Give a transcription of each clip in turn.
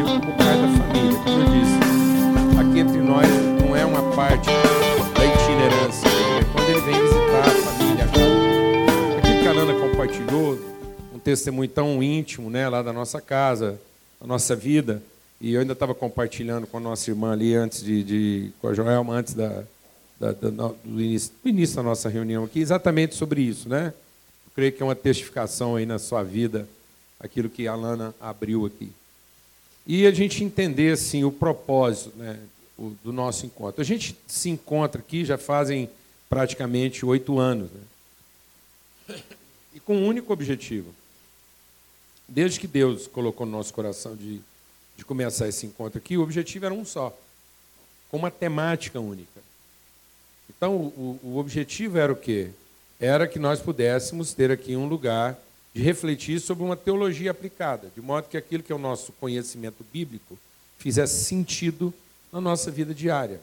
como pai da família. Como eu disse, aqui entre nós não é uma parte da itinerância, é quando ele vem visitar a família. Aquilo que a Nana compartilhou, um testemunho tão íntimo né, lá da nossa casa, da nossa vida, e eu ainda estava compartilhando com a nossa irmã ali antes de, de com a Joelma, antes da, da, da, do, início, do início da nossa reunião aqui, exatamente sobre isso, né? Eu creio que é uma testificação aí na sua vida, aquilo que a Lana abriu aqui. E a gente entender assim o propósito, né, do nosso encontro. A gente se encontra aqui já fazem praticamente oito anos, né? E com um único objetivo. Desde que Deus colocou no nosso coração de, de começar esse encontro aqui, o objetivo era um só, com uma temática única. Então, o, o objetivo era o quê? Era que nós pudéssemos ter aqui um lugar de refletir sobre uma teologia aplicada, de modo que aquilo que é o nosso conhecimento bíblico fizesse sentido na nossa vida diária.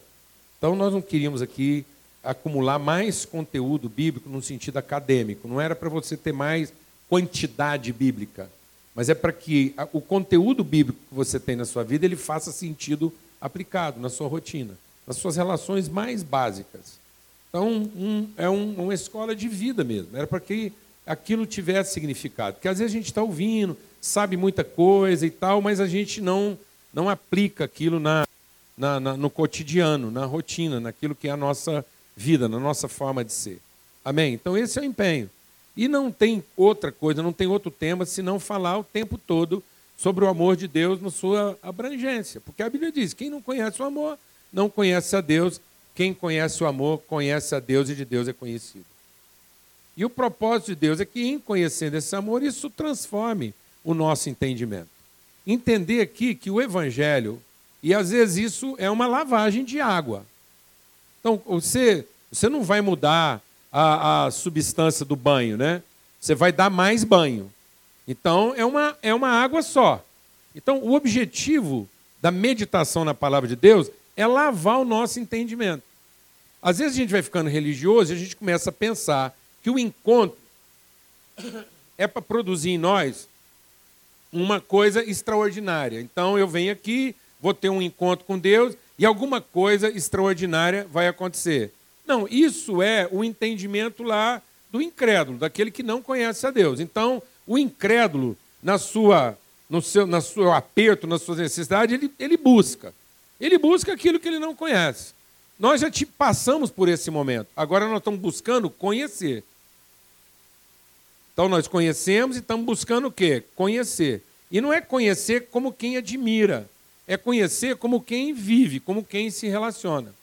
Então, nós não queríamos aqui acumular mais conteúdo bíblico no sentido acadêmico, não era para você ter mais quantidade bíblica, mas é para que o conteúdo bíblico que você tem na sua vida ele faça sentido aplicado na sua rotina, nas suas relações mais básicas. Então, um, é um, uma escola de vida mesmo, era para que aquilo tivesse significado. Porque às vezes a gente está ouvindo, sabe muita coisa e tal, mas a gente não, não aplica aquilo na, na, na, no cotidiano, na rotina, naquilo que é a nossa vida, na nossa forma de ser. Amém? Então esse é o empenho. E não tem outra coisa, não tem outro tema senão falar o tempo todo sobre o amor de Deus na sua abrangência. Porque a Bíblia diz: quem não conhece o amor, não conhece a Deus. Quem conhece o amor, conhece a Deus e de Deus é conhecido. E o propósito de Deus é que, em conhecendo esse amor, isso transforme o nosso entendimento. Entender aqui que o Evangelho, e às vezes isso é uma lavagem de água. Então, você, você não vai mudar a, a substância do banho, né? Você vai dar mais banho. Então, é uma, é uma água só. Então, o objetivo da meditação na palavra de Deus é lavar o nosso entendimento. Às vezes a gente vai ficando religioso e a gente começa a pensar que o encontro é para produzir em nós uma coisa extraordinária. Então eu venho aqui, vou ter um encontro com Deus e alguma coisa extraordinária vai acontecer. Não, isso é o entendimento lá do incrédulo, daquele que não conhece a Deus. Então, o incrédulo, na sua, no seu, na seu aperto, nas suas necessidades, ele, ele busca. Ele busca aquilo que ele não conhece. Nós já te passamos por esse momento. Agora nós estamos buscando conhecer. Então nós conhecemos e estamos buscando o quê? Conhecer. E não é conhecer como quem admira, é conhecer como quem vive, como quem se relaciona.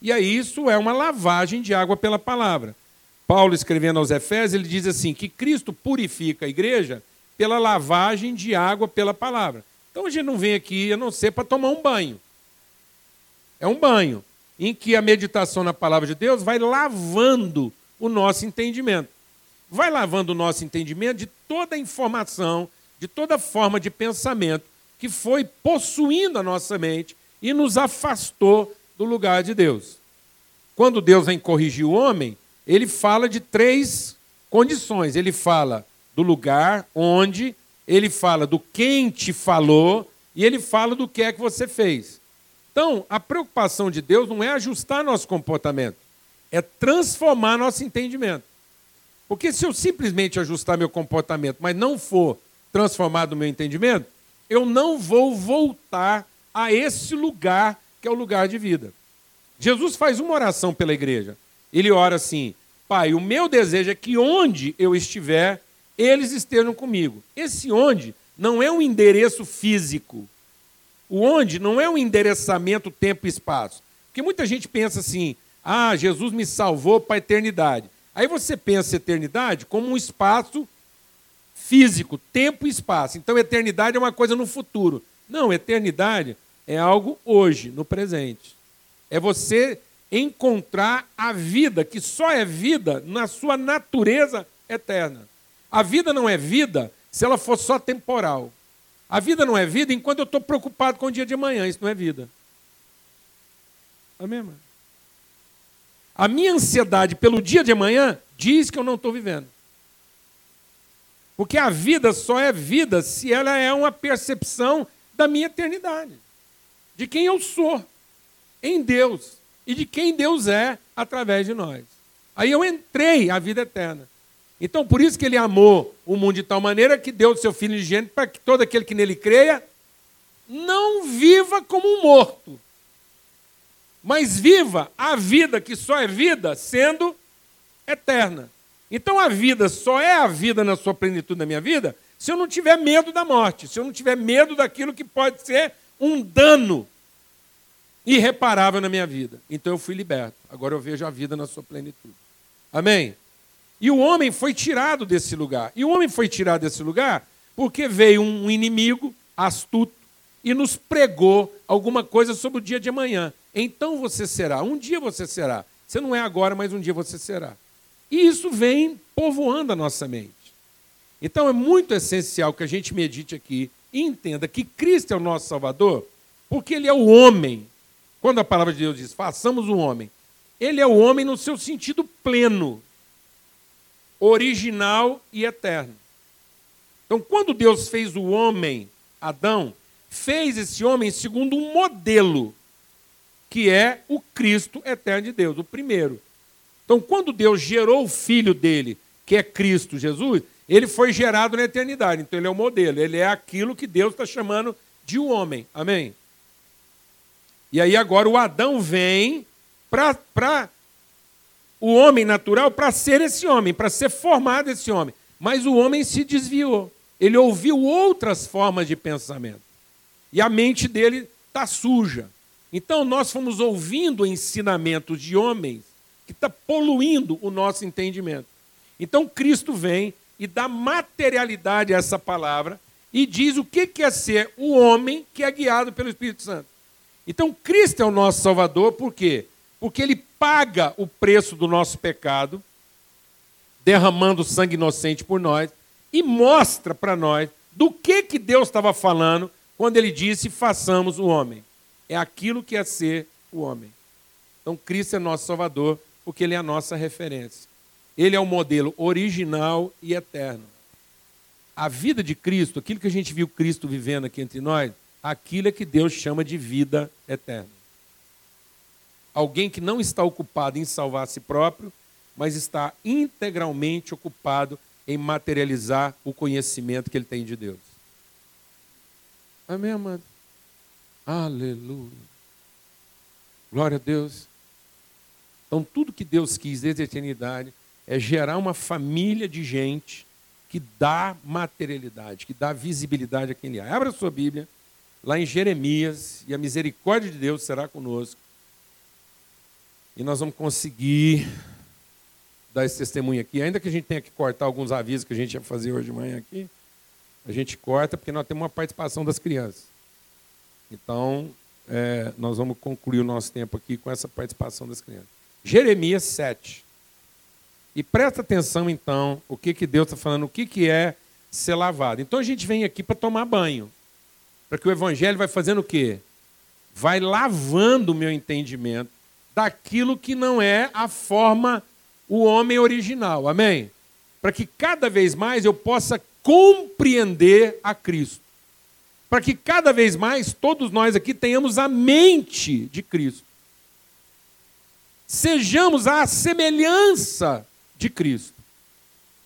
E aí isso é uma lavagem de água pela palavra. Paulo, escrevendo aos Efésios, ele diz assim: que Cristo purifica a igreja pela lavagem de água pela palavra. Então a gente não vem aqui a não ser para tomar um banho. É um banho em que a meditação na palavra de Deus vai lavando o nosso entendimento vai lavando o nosso entendimento de toda a informação, de toda forma de pensamento que foi possuindo a nossa mente e nos afastou do lugar de Deus. Quando Deus vem corrigir o homem, ele fala de três condições. Ele fala do lugar onde, ele fala do quem te falou e ele fala do que é que você fez. Então, a preocupação de Deus não é ajustar nosso comportamento, é transformar nosso entendimento. Porque se eu simplesmente ajustar meu comportamento, mas não for transformado o meu entendimento, eu não vou voltar a esse lugar que é o lugar de vida. Jesus faz uma oração pela igreja. Ele ora assim: Pai, o meu desejo é que onde eu estiver, eles estejam comigo. Esse onde não é um endereço físico. O onde não é um endereçamento tempo e espaço. Porque muita gente pensa assim: ah, Jesus me salvou para a eternidade. Aí você pensa eternidade como um espaço físico, tempo e espaço. Então, eternidade é uma coisa no futuro. Não, eternidade é algo hoje, no presente. É você encontrar a vida, que só é vida na sua natureza eterna. A vida não é vida se ela for só temporal. A vida não é vida enquanto eu estou preocupado com o dia de amanhã. Isso não é vida. Amém, mano? A minha ansiedade pelo dia de amanhã diz que eu não estou vivendo. Porque a vida só é vida se ela é uma percepção da minha eternidade, de quem eu sou em Deus e de quem Deus é através de nós. Aí eu entrei à vida eterna. Então, por isso que ele amou o mundo de tal maneira que deu o seu Filho ingênuo para que todo aquele que nele creia não viva como um morto, mas viva a vida que só é vida sendo eterna. Então a vida só é a vida na sua plenitude na minha vida se eu não tiver medo da morte, se eu não tiver medo daquilo que pode ser um dano irreparável na minha vida. Então eu fui liberto. Agora eu vejo a vida na sua plenitude. Amém? E o homem foi tirado desse lugar. E o homem foi tirado desse lugar porque veio um inimigo astuto e nos pregou alguma coisa sobre o dia de amanhã. Então você será. Um dia você será. Você não é agora, mas um dia você será. E isso vem povoando a nossa mente. Então é muito essencial que a gente medite aqui e entenda que Cristo é o nosso Salvador, porque Ele é o homem. Quando a palavra de Deus diz, façamos o homem, Ele é o homem no seu sentido pleno, original e eterno. Então, quando Deus fez o homem, Adão, fez esse homem segundo um modelo, que é o Cristo eterno de Deus, o primeiro. Então, quando Deus gerou o filho dele, que é Cristo Jesus, ele foi gerado na eternidade. Então, ele é o modelo, ele é aquilo que Deus está chamando de um homem. Amém? E aí, agora, o Adão vem para o homem natural, para ser esse homem, para ser formado esse homem. Mas o homem se desviou. Ele ouviu outras formas de pensamento. E a mente dele está suja. Então, nós fomos ouvindo ensinamentos de homens que está poluindo o nosso entendimento. Então, Cristo vem e dá materialidade a essa palavra e diz o que é ser o homem que é guiado pelo Espírito Santo. Então, Cristo é o nosso Salvador, por quê? Porque ele paga o preço do nosso pecado, derramando sangue inocente por nós, e mostra para nós do que, que Deus estava falando quando ele disse: façamos o homem. É aquilo que é ser o homem. Então, Cristo é nosso Salvador, porque ele é a nossa referência. Ele é o modelo original e eterno. A vida de Cristo, aquilo que a gente viu Cristo vivendo aqui entre nós, aquilo é que Deus chama de vida eterna. Alguém que não está ocupado em salvar a si próprio, mas está integralmente ocupado em materializar o conhecimento que ele tem de Deus. Amém, amado? Aleluia. Glória a Deus. Então, tudo que Deus quis desde a eternidade é gerar uma família de gente que dá materialidade, que dá visibilidade a quem ele é. Abra sua Bíblia, lá em Jeremias, e a misericórdia de Deus será conosco. E nós vamos conseguir dar esse testemunho aqui, ainda que a gente tenha que cortar alguns avisos que a gente ia fazer hoje de manhã aqui, a gente corta porque nós temos uma participação das crianças. Então, é, nós vamos concluir o nosso tempo aqui com essa participação das crianças. Jeremias 7. E presta atenção, então, o que, que Deus está falando, o que, que é ser lavado. Então a gente vem aqui para tomar banho. Para que o Evangelho vai fazendo o quê? Vai lavando o meu entendimento daquilo que não é a forma, o homem original. Amém? Para que cada vez mais eu possa compreender a Cristo. Para que cada vez mais todos nós aqui tenhamos a mente de Cristo. Sejamos a semelhança de Cristo.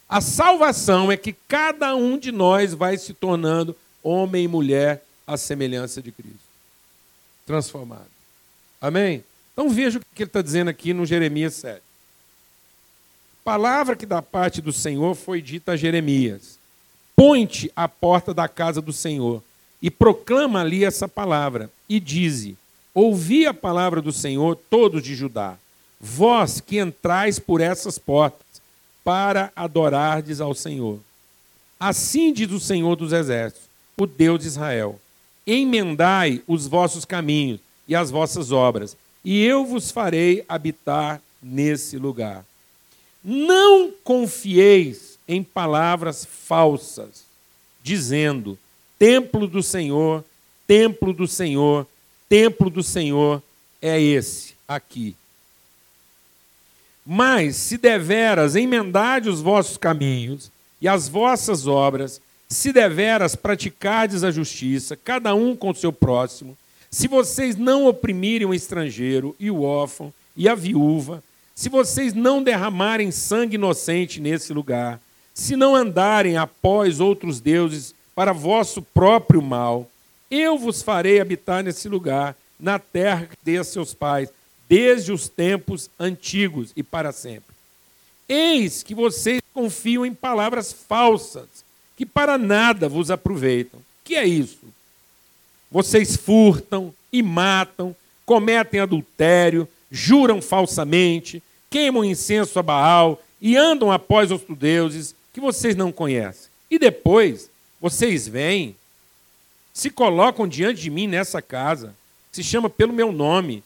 A salvação é que cada um de nós vai se tornando homem e mulher à semelhança de Cristo. Transformado. Amém? Então veja o que ele está dizendo aqui no Jeremias 7. Palavra que da parte do Senhor foi dita a Jeremias: Põe-te à porta da casa do Senhor e proclama ali essa palavra, e dize: Ouvi a palavra do Senhor, todos de Judá vós que entrais por essas portas, para adorardes ao Senhor. Assim diz o Senhor dos Exércitos, o Deus de Israel: Emendai os vossos caminhos e as vossas obras, e eu vos farei habitar nesse lugar. Não confieis em palavras falsas, dizendo: Templo do Senhor, templo do Senhor, templo do Senhor é esse aqui mas, se deveras emendade os vossos caminhos e as vossas obras, se deveras praticardes a justiça, cada um com o seu próximo, se vocês não oprimirem o estrangeiro e o órfão e a viúva, se vocês não derramarem sangue inocente nesse lugar, se não andarem após outros deuses para vosso próprio mal, eu vos farei habitar nesse lugar, na terra que dei a seus pais, desde os tempos antigos e para sempre. Eis que vocês confiam em palavras falsas, que para nada vos aproveitam. Que é isso? Vocês furtam e matam, cometem adultério, juram falsamente, queimam incenso a Baal e andam após outros deuses que vocês não conhecem. E depois, vocês vêm, se colocam diante de mim nessa casa, se chama pelo meu nome,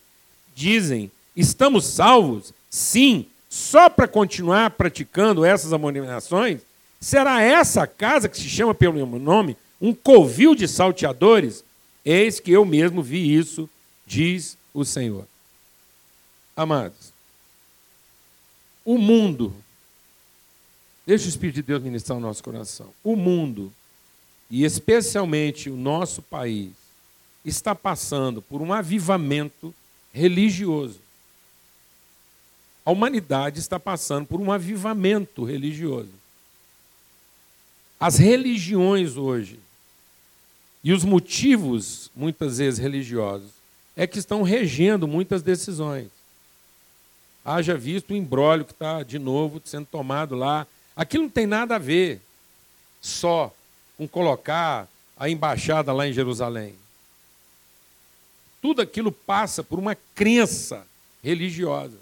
dizem: estamos salvos? Sim, só para continuar praticando essas abominações? Será essa casa que se chama pelo meu nome um covil de salteadores? Eis que eu mesmo vi isso, diz o Senhor. Amados, o mundo, deixa o Espírito de Deus ministrar o nosso coração. O mundo, e especialmente o nosso país, está passando por um avivamento religioso. A humanidade está passando por um avivamento religioso. As religiões hoje e os motivos, muitas vezes religiosos, é que estão regendo muitas decisões haja visto o embrólio que está de novo sendo tomado lá. Aquilo não tem nada a ver só com colocar a embaixada lá em Jerusalém. Tudo aquilo passa por uma crença religiosa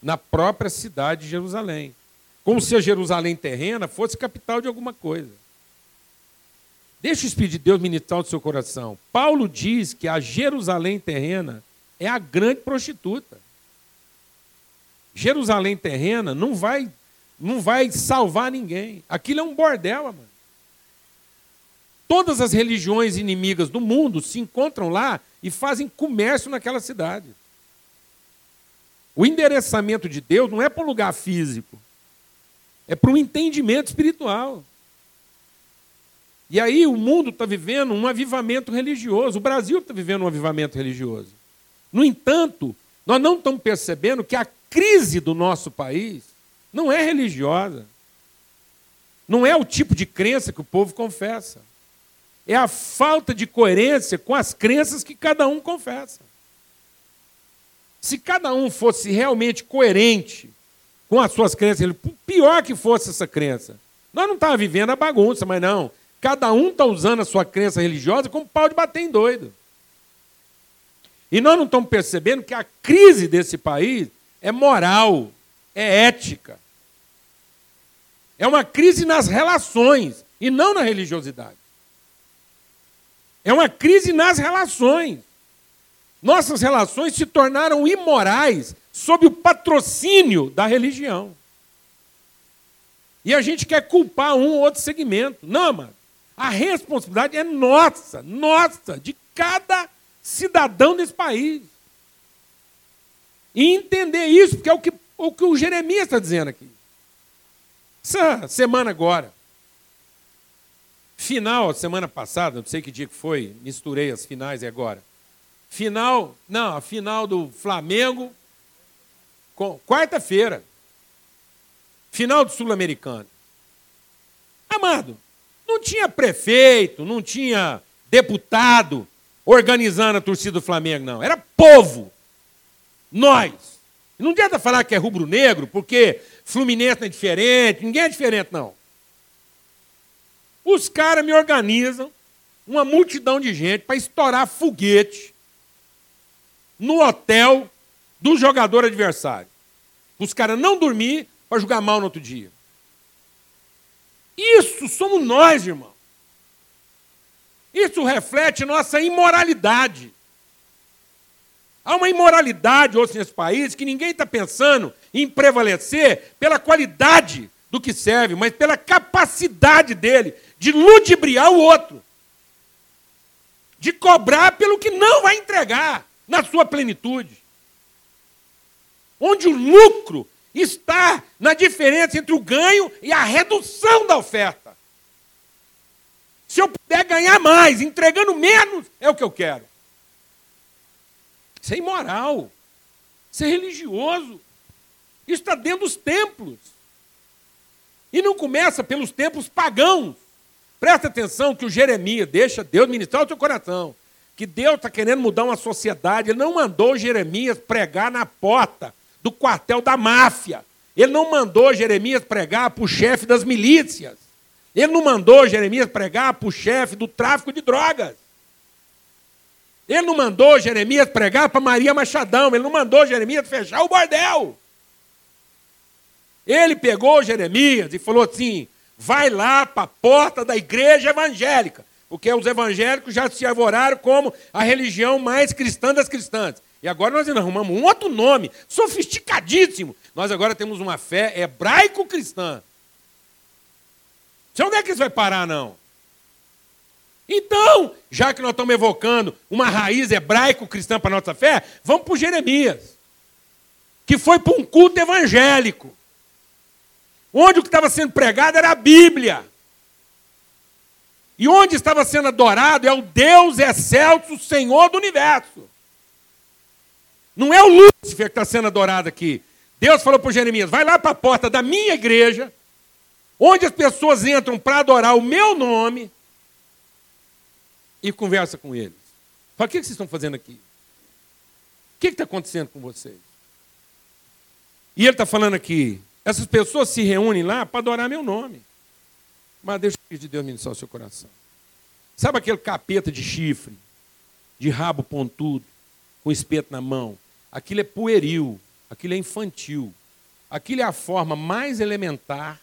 na própria cidade de Jerusalém. Como se a Jerusalém terrena fosse capital de alguma coisa. Deixa o Espírito de Deus ministrar o seu coração. Paulo diz que a Jerusalém terrena é a grande prostituta. Jerusalém terrena não vai não vai salvar ninguém. Aquilo é um bordel, mano. Todas as religiões inimigas do mundo se encontram lá e fazem comércio naquela cidade. O endereçamento de Deus não é para um lugar físico, é para um entendimento espiritual. E aí o mundo está vivendo um avivamento religioso, o Brasil está vivendo um avivamento religioso. No entanto, nós não estamos percebendo que a crise do nosso país não é religiosa. Não é o tipo de crença que o povo confessa. É a falta de coerência com as crenças que cada um confessa. Se cada um fosse realmente coerente com as suas crenças, pior que fosse essa crença, nós não estávamos vivendo a bagunça, mas não. Cada um está usando a sua crença religiosa como pau de bater em doido. E nós não estamos percebendo que a crise desse país é moral, é ética. É uma crise nas relações e não na religiosidade. É uma crise nas relações. Nossas relações se tornaram imorais sob o patrocínio da religião. E a gente quer culpar um ou outro segmento. Não, mano. A responsabilidade é nossa, nossa, de cada cidadão desse país. E entender isso, porque é o que o, que o Jeremias está dizendo aqui. Essa semana agora, final, semana passada, não sei que dia que foi, misturei as finais e agora. Final, não, a final do Flamengo, quarta-feira. Final do Sul-Americano. Amado, não tinha prefeito, não tinha deputado organizando a torcida do Flamengo, não. Era povo. Nós. Não adianta falar que é rubro-negro, porque Fluminense não é diferente, ninguém é diferente, não. Os caras me organizam uma multidão de gente para estourar foguete no hotel do jogador adversário. Os caras não dormir para jogar mal no outro dia. Isso somos nós, irmão. Isso reflete nossa imoralidade. Há uma imoralidade hoje nesse país que ninguém está pensando em prevalecer pela qualidade do que serve, mas pela capacidade dele de ludibriar o outro, de cobrar pelo que não vai entregar na sua plenitude. Onde o lucro está na diferença entre o ganho e a redução da oferta. Se eu puder ganhar mais, entregando menos, é o que eu quero. Isso é imoral. Isso é religioso. Isso está dentro dos templos. E não começa pelos templos pagãos. Presta atenção que o Jeremias, deixa Deus ministrar o teu coração. Que Deus está querendo mudar uma sociedade. Ele não mandou Jeremias pregar na porta do quartel da máfia. Ele não mandou Jeremias pregar para o chefe das milícias. Ele não mandou Jeremias pregar para o chefe do tráfico de drogas. Ele não mandou Jeremias pregar para Maria Machadão. Ele não mandou Jeremias fechar o bordel. Ele pegou Jeremias e falou assim: vai lá para a porta da igreja evangélica. Porque os evangélicos já se arvoraram como a religião mais cristã das cristãs. E agora nós arrumamos um outro nome, sofisticadíssimo. Nós agora temos uma fé hebraico-cristã. Você onde é que isso vai parar, não? Então, já que nós estamos evocando uma raiz hebraico-cristã para a nossa fé, vamos para Jeremias, que foi para um culto evangélico, onde o que estava sendo pregado era a Bíblia. E onde estava sendo adorado é o Deus excelso, Senhor do universo. Não é o Lúcifer que está sendo adorado aqui. Deus falou para Jeremias: vai lá para a porta da minha igreja, onde as pessoas entram para adorar o meu nome, e conversa com eles. Fala: o que vocês estão fazendo aqui? O que está acontecendo com vocês? E ele está falando aqui: essas pessoas se reúnem lá para adorar meu nome. Mas deixa o de Deus ministrar o seu coração. Sabe aquele capeta de chifre, de rabo pontudo, com espeto na mão? Aquilo é pueril, aquilo é infantil. Aquilo é a forma mais elementar,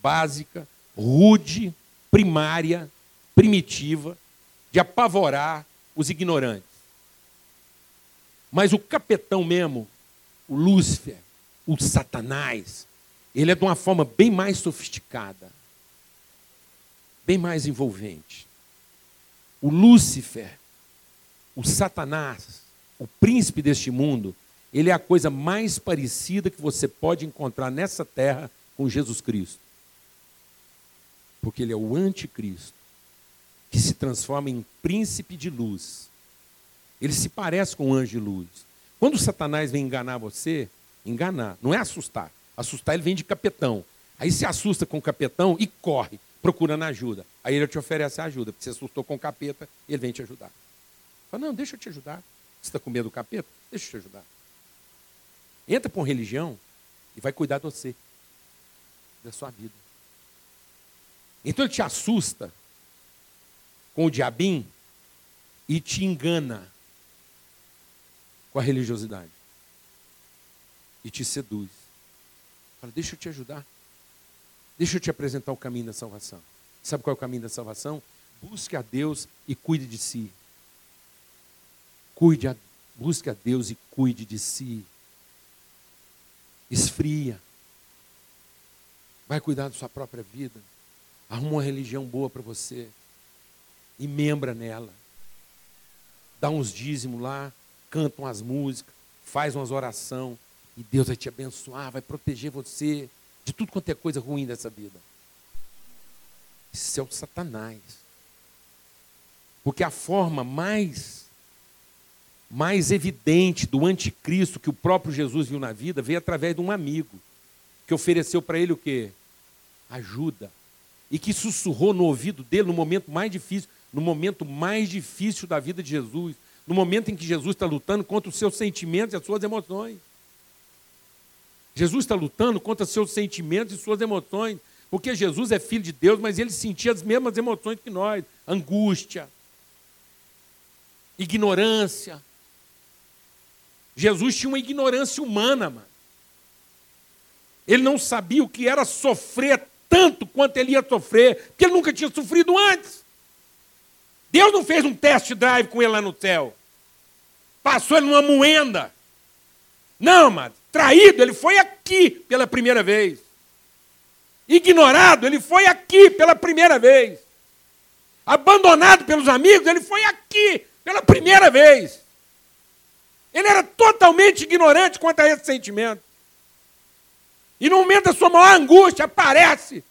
básica, rude, primária, primitiva, de apavorar os ignorantes. Mas o capetão mesmo, o Lúcifer, o Satanás, ele é de uma forma bem mais sofisticada, bem mais envolvente. O Lúcifer, o Satanás, o príncipe deste mundo, ele é a coisa mais parecida que você pode encontrar nessa terra com Jesus Cristo. Porque ele é o anticristo, que se transforma em príncipe de luz. Ele se parece com um anjo de luz. Quando Satanás vem enganar você, enganar, não é assustar. Assustar ele vem de capetão. Aí se assusta com o capetão e corre, procurando ajuda. Aí ele te oferece ajuda, porque você assustou com o capeta, ele vem te ajudar. Fala, não, deixa eu te ajudar. Você está com medo do capeta? Deixa eu te ajudar. Entra uma religião e vai cuidar de você, da sua vida. Então ele te assusta com o diabim e te engana com a religiosidade. E te seduz. Fala, deixa eu te ajudar. Deixa eu te apresentar o caminho da salvação. Sabe qual é o caminho da salvação? Busque a Deus e cuide de si. Cuide a, busque a Deus e cuide de si. Esfria. Vai cuidar da sua própria vida. Arruma uma religião boa para você. E membra nela. Dá uns dízimos lá, canta umas músicas, faz umas oração e Deus vai te abençoar, vai proteger você de tudo quanto é coisa ruim dessa vida. Isso é o Satanás. Porque a forma mais mais evidente do anticristo que o próprio Jesus viu na vida veio através de um amigo que ofereceu para ele o quê? Ajuda. E que sussurrou no ouvido dele no momento mais difícil, no momento mais difícil da vida de Jesus, no momento em que Jesus está lutando contra os seus sentimentos e as suas emoções. Jesus está lutando contra os seus sentimentos e suas emoções, porque Jesus é filho de Deus, mas ele sentia as mesmas emoções que nós: angústia, ignorância, Jesus tinha uma ignorância humana, mano. Ele não sabia o que era sofrer tanto quanto ele ia sofrer, porque ele nunca tinha sofrido antes. Deus não fez um test drive com ele lá no céu. Passou ele numa moenda. Não, mano. Traído, ele foi aqui pela primeira vez. Ignorado, ele foi aqui pela primeira vez. Abandonado pelos amigos, ele foi aqui pela primeira vez. Ele era totalmente ignorante quanto a esse sentimento. E no momento da sua maior angústia, aparece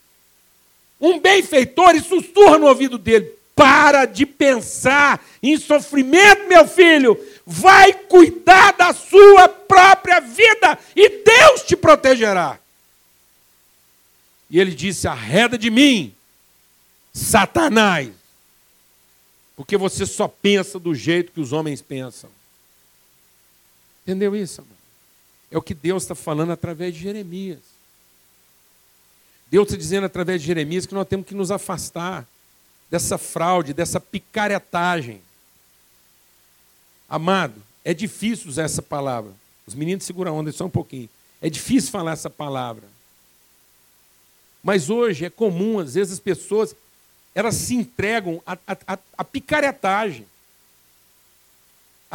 um benfeitor e sussurra no ouvido dele: para de pensar em sofrimento, meu filho. Vai cuidar da sua própria vida e Deus te protegerá. E ele disse: arreda de mim, Satanás, porque você só pensa do jeito que os homens pensam. Entendeu isso, amor? É o que Deus está falando através de Jeremias. Deus está dizendo através de Jeremias que nós temos que nos afastar dessa fraude, dessa picaretagem. Amado, é difícil usar essa palavra. Os meninos seguram a onda só um pouquinho. É difícil falar essa palavra. Mas hoje é comum, às vezes, as pessoas elas se entregam à, picaretagem.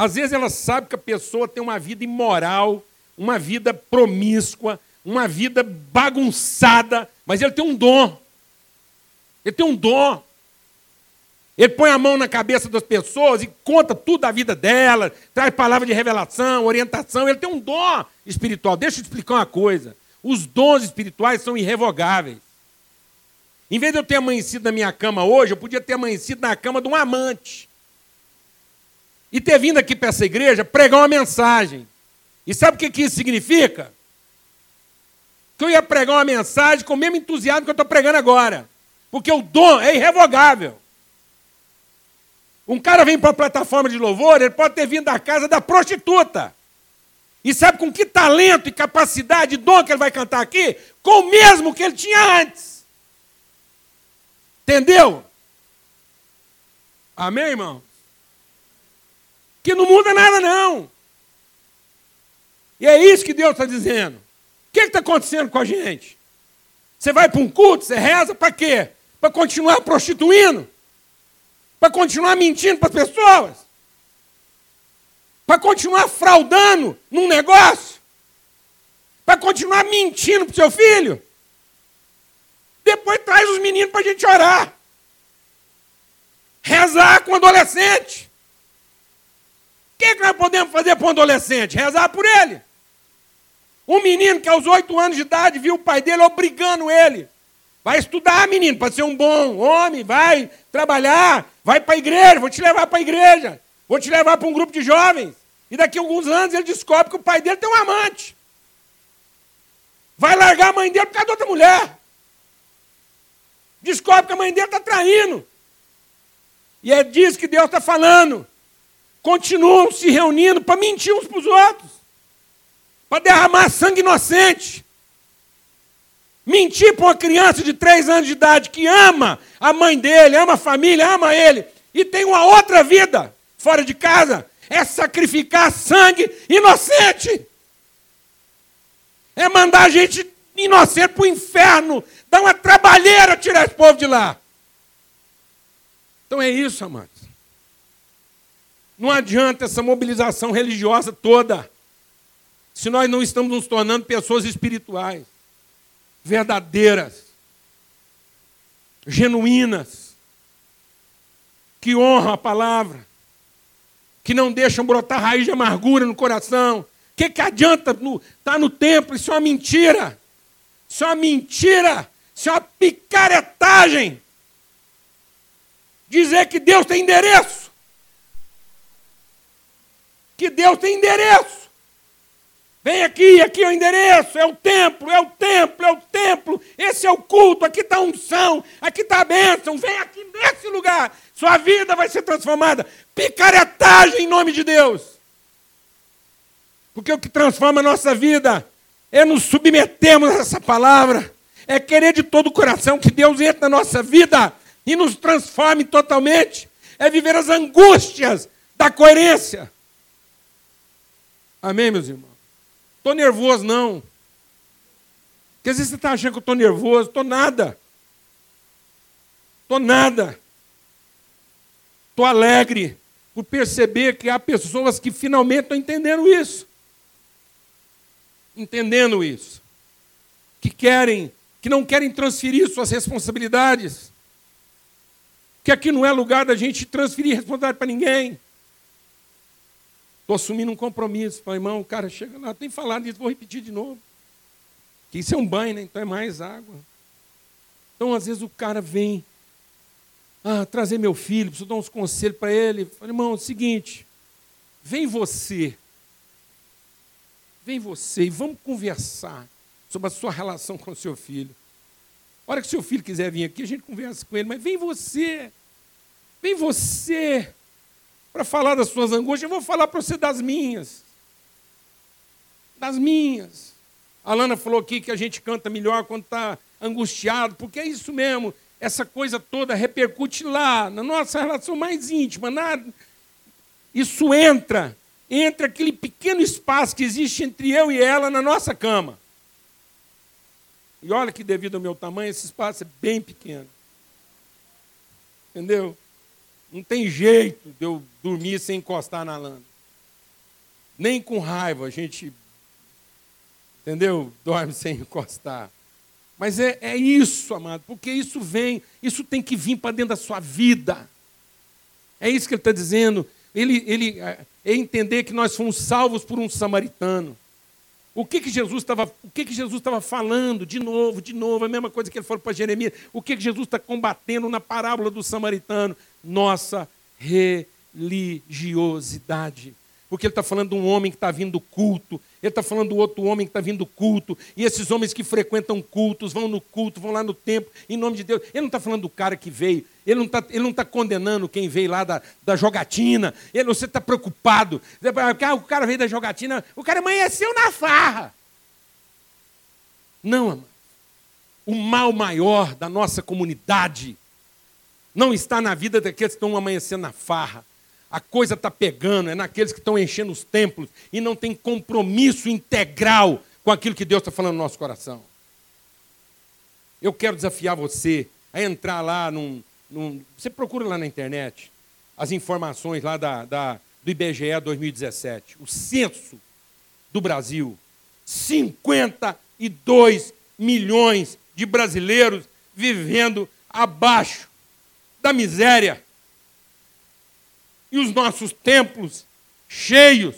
Às vezes elas sabem que a pessoa tem uma vida imoral, uma vida promíscua, uma vida bagunçada, mas ele tem um dom. Ele tem um dom. Ele põe a mão na cabeça das pessoas e conta tudo da vida delas, traz palavra de revelação, orientação. Ele tem um dom espiritual. Deixa eu te explicar uma coisa. Os dons espirituais são irrevogáveis. Em vez de eu ter amanhecido na minha cama hoje, eu podia ter amanhecido na cama de um amante. E ter vindo aqui para essa igreja pregar uma mensagem. E sabe o que, isso significa? Que eu ia pregar uma mensagem com o mesmo entusiasmo que eu estou pregando agora. Porque o dom é irrevogável. Um cara vem para a plataforma de louvor, ele pode ter vindo da casa da prostituta. E sabe com que talento e capacidade e dom que ele vai cantar aqui? Com o mesmo que ele tinha antes. Entendeu? Amém, irmão? Que não muda nada, não. E é isso que Deus está dizendo. O que está acontecendo com a gente? Você vai para um culto, você reza para quê? Para continuar prostituindo? Para continuar mentindo para as pessoas? Para continuar fraudando num negócio? Para continuar mentindo para o seu filho? Depois traz os meninos para a gente orar. Rezar com adolescente. Que, que nós podemos fazer para um adolescente? Rezar por ele. Um menino que aos oito anos de idade viu o pai dele obrigando ele Vai estudar, menino, para ser um bom homem, vai trabalhar, vai para a igreja, vou te levar para a igreja, vou te levar para um grupo de jovens. E daqui a alguns anos ele descobre que o pai dele tem um amante. Vai largar a mãe dele por causa de outra mulher. Descobre que a mãe dele está traindo. E é disso que Deus está falando. Continuam se reunindo para mentir uns para os outros, para derramar sangue inocente. Mentir para uma criança de três anos de idade que ama a mãe dele, ama a família, ama ele, e tem uma outra vida fora de casa, é sacrificar sangue inocente. É mandar a gente inocente para o inferno, dar uma trabalheira tirar esse povo de lá. Então é isso, amados. Não adianta essa mobilização religiosa toda, se nós não estamos nos tornando pessoas espirituais verdadeiras, genuínas, que honram a palavra, que não deixam brotar raiz de amargura no coração. O que, que adianta estar no, tá no templo? Isso é uma mentira. Isso é uma mentira. Isso é uma picaretagem. Dizer que Deus tem endereço. Que Deus tem endereço. Vem aqui, aqui é o endereço, é o templo, é o templo, é o templo, esse é o culto, aqui está a unção, aqui está a bênção, vem aqui nesse lugar, sua vida vai ser transformada. Picaretagem em nome de Deus. Porque o que transforma a nossa vida é nos submetermos a essa palavra, é querer de todo o coração que Deus entre na nossa vida e nos transforme totalmente, é viver as angústias da coerência. Amém, meus irmãos? Estou nervoso, não. Porque às vezes você está achando que eu estou nervoso. Estou nada. Estou nada. Estou alegre por perceber que há pessoas que finalmente estão entendendo isso. Entendendo isso. Que querem, que não querem transferir suas responsabilidades. Que aqui não é lugar da gente transferir responsabilidade para ninguém. Estou assumindo um compromisso. Falei, irmão, o cara chega lá, tem falado isso, vou repetir de novo. Que isso é um banho, né? Então é mais água. Então, às vezes, o cara vem ah, trazer meu filho, preciso dar uns conselhos para ele. Falei, irmão, é o seguinte, vem você, vem você e vamos conversar sobre a sua relação com o seu filho. A hora que o seu filho quiser vir aqui, a gente conversa com ele, mas vem você, vem você, para falar das suas angústias, eu vou falar para você das minhas. Das minhas. A Lana falou aqui que a gente canta melhor quando está angustiado, porque é isso mesmo essa coisa toda repercute lá, na nossa relação mais íntima. Na... Isso entra, entra aquele pequeno espaço que existe entre eu e ela na nossa cama. E olha que, devido ao meu tamanho, esse espaço é bem pequeno. Entendeu? Não tem jeito de eu dormir sem encostar na lã. Nem com raiva a gente, entendeu? Dorme sem encostar. Mas é, é isso, amado, porque isso vem, isso tem que vir para dentro da sua vida. É isso que ele está dizendo. Ele, ele é, é entender que nós fomos salvos por um samaritano. O que, que Jesus estava, o que, que Jesus estava falando de novo, de novo, a mesma coisa que ele falou para Jeremias. O que, que Jesus está combatendo na parábola do samaritano? Nossa religiosidade porque ele está falando de um homem que está vindo do culto, ele está falando do outro homem que está vindo do culto, e esses homens que frequentam cultos, vão no culto, vão lá no templo, em nome de Deus. Ele não está falando do cara que veio, ele não está tá condenando quem veio lá da, da jogatina, ele, você está preocupado. Ah, o cara veio da jogatina, o cara amanheceu na farra. Não, amado. O mal maior da nossa comunidade não está na vida daqueles que estão amanhecendo na farra a coisa está pegando, é naqueles que estão enchendo os templos e não tem compromisso integral com aquilo que Deus está falando no nosso coração. Eu quero desafiar você a entrar lá num, num. Você procura lá na internet as informações lá da, da, do IBGE 2017, o censo do Brasil. 52 milhões de brasileiros vivendo abaixo da miséria e os nossos templos cheios,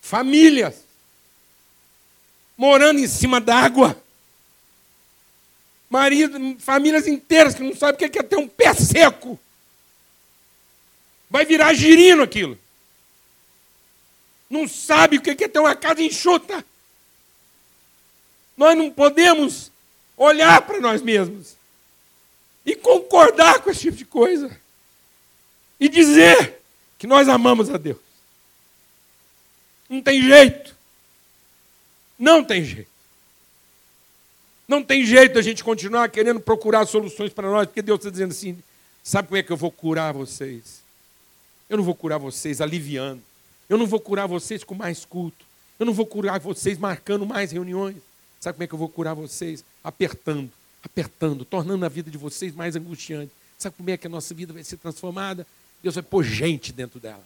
famílias morando em cima d'água, famílias inteiras que não sabem o que é ter um pé seco. Vai virar girino aquilo. Não sabe o que é ter uma casa enxuta. Nós não podemos olhar para nós mesmos e concordar com esse tipo de coisa e dizer que nós amamos a Deus. Não tem jeito. Não tem jeito. Não tem jeito a gente continuar querendo procurar soluções para nós, porque Deus está dizendo assim: sabe como é que eu vou curar vocês? Eu não vou curar vocês aliviando. Eu não vou curar vocês com mais culto. Eu não vou curar vocês marcando mais reuniões. Sabe como é que eu vou curar vocês? Apertando, apertando, tornando a vida de vocês mais angustiante. Sabe como é que a nossa vida vai ser transformada? Deus vai pôr gente dentro dela.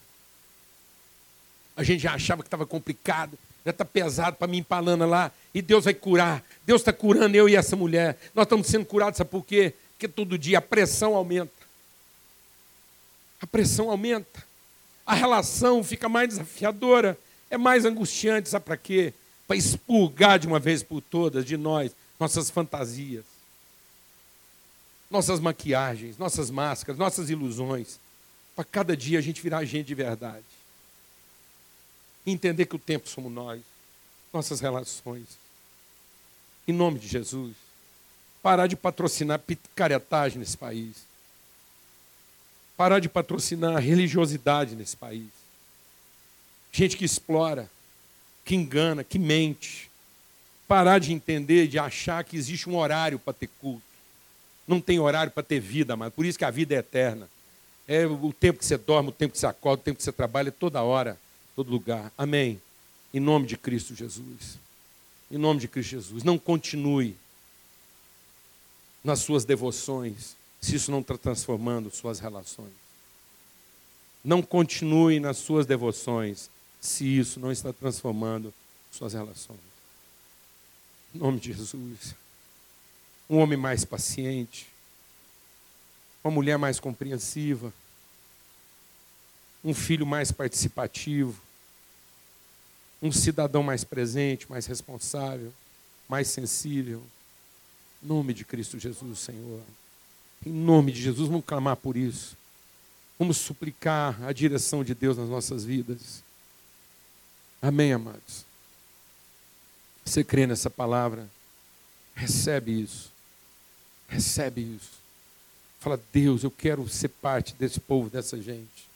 A gente já achava que estava complicado, já está pesado para mim empalando lá, e Deus vai curar. Deus está curando eu e essa mulher. Nós estamos sendo curados, sabe por quê? Porque todo dia a pressão aumenta. A pressão aumenta. A relação fica mais desafiadora, é mais angustiante, sabe para quê? Para expurgar de uma vez por todas de nós nossas fantasias, nossas maquiagens, nossas máscaras, nossas ilusões para cada dia a gente virar gente de verdade. Entender que o tempo somos nós, nossas relações. Em nome de Jesus. Parar de patrocinar picaretagem nesse país. Parar de patrocinar religiosidade nesse país. Gente que explora, que engana, que mente. Parar de entender, de achar que existe um horário para ter culto. Não tem horário para ter vida, mas por isso que a vida é eterna. É o tempo que você dorme, o tempo que você acorda, o tempo que você trabalha, é toda hora, todo lugar. Amém. Em nome de Cristo Jesus. Em nome de Cristo Jesus. Não continue nas suas devoções se isso não está transformando suas relações. Não continue nas suas devoções se isso não está transformando suas relações. Em nome de Jesus. Um homem mais paciente, uma mulher mais compreensiva, um filho mais participativo, um cidadão mais presente, mais responsável, mais sensível. Em nome de Cristo Jesus, Senhor. Em nome de Jesus, vamos clamar por isso. Vamos suplicar a direção de Deus nas nossas vidas. Amém, amados? Você crê nessa palavra? Recebe isso. Recebe isso. Fala, Deus, eu quero ser parte desse povo, dessa gente.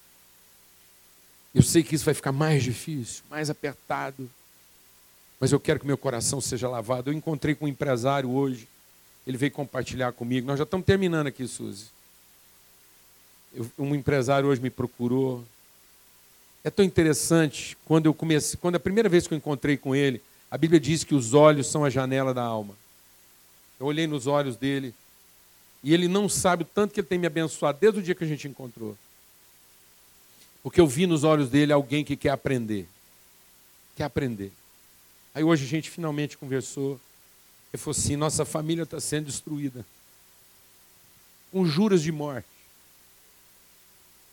Eu sei que isso vai ficar mais difícil, mais apertado. Mas eu quero que meu coração seja lavado. Eu encontrei com um empresário hoje. Ele veio compartilhar comigo. Nós já estamos terminando aqui, Suzy. Um empresário hoje me procurou. É tão interessante quando eu comecei, quando a primeira vez que eu encontrei com ele, a Bíblia diz que os olhos são a janela da alma. Eu olhei nos olhos dele e ele não sabe o tanto que ele tem me abençoado desde o dia que a gente encontrou. Porque eu vi nos olhos dele alguém que quer aprender. Quer aprender. Aí hoje a gente finalmente conversou. Ele falou assim: nossa família está sendo destruída. Com juras de morte.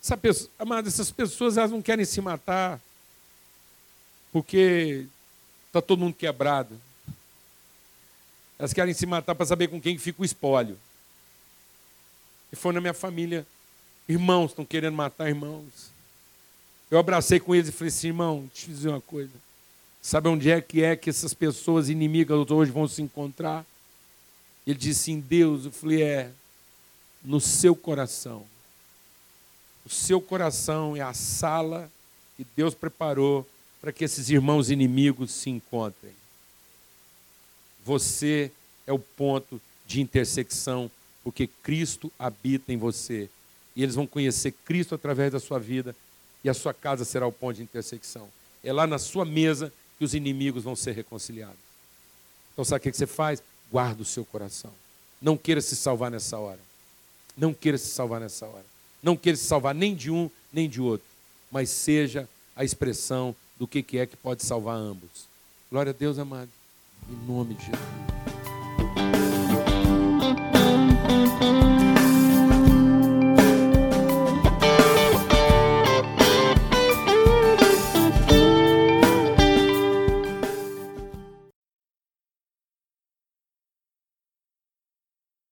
Essa pessoa, amada, essas pessoas elas não querem se matar porque está todo mundo quebrado. Elas querem se matar para saber com quem fica o espólio. E foi na minha família. Irmãos estão querendo matar irmãos. Eu abracei com eles e falei assim, irmão, eu dizer uma coisa. Sabe onde é que é que essas pessoas inimigas hoje vão se encontrar? Ele disse em Deus, eu falei, é no seu coração. O seu coração é a sala que Deus preparou para que esses irmãos inimigos se encontrem. Você é o ponto de intersecção porque Cristo habita em você. E eles vão conhecer Cristo através da sua vida, e a sua casa será o ponto de intersecção. É lá na sua mesa que os inimigos vão ser reconciliados. Então, sabe o que você faz? Guarda o seu coração. Não queira se salvar nessa hora. Não queira se salvar nessa hora. Não queira se salvar nem de um, nem de outro. Mas seja a expressão do que é que pode salvar ambos. Glória a Deus, amado. Em nome de Jesus.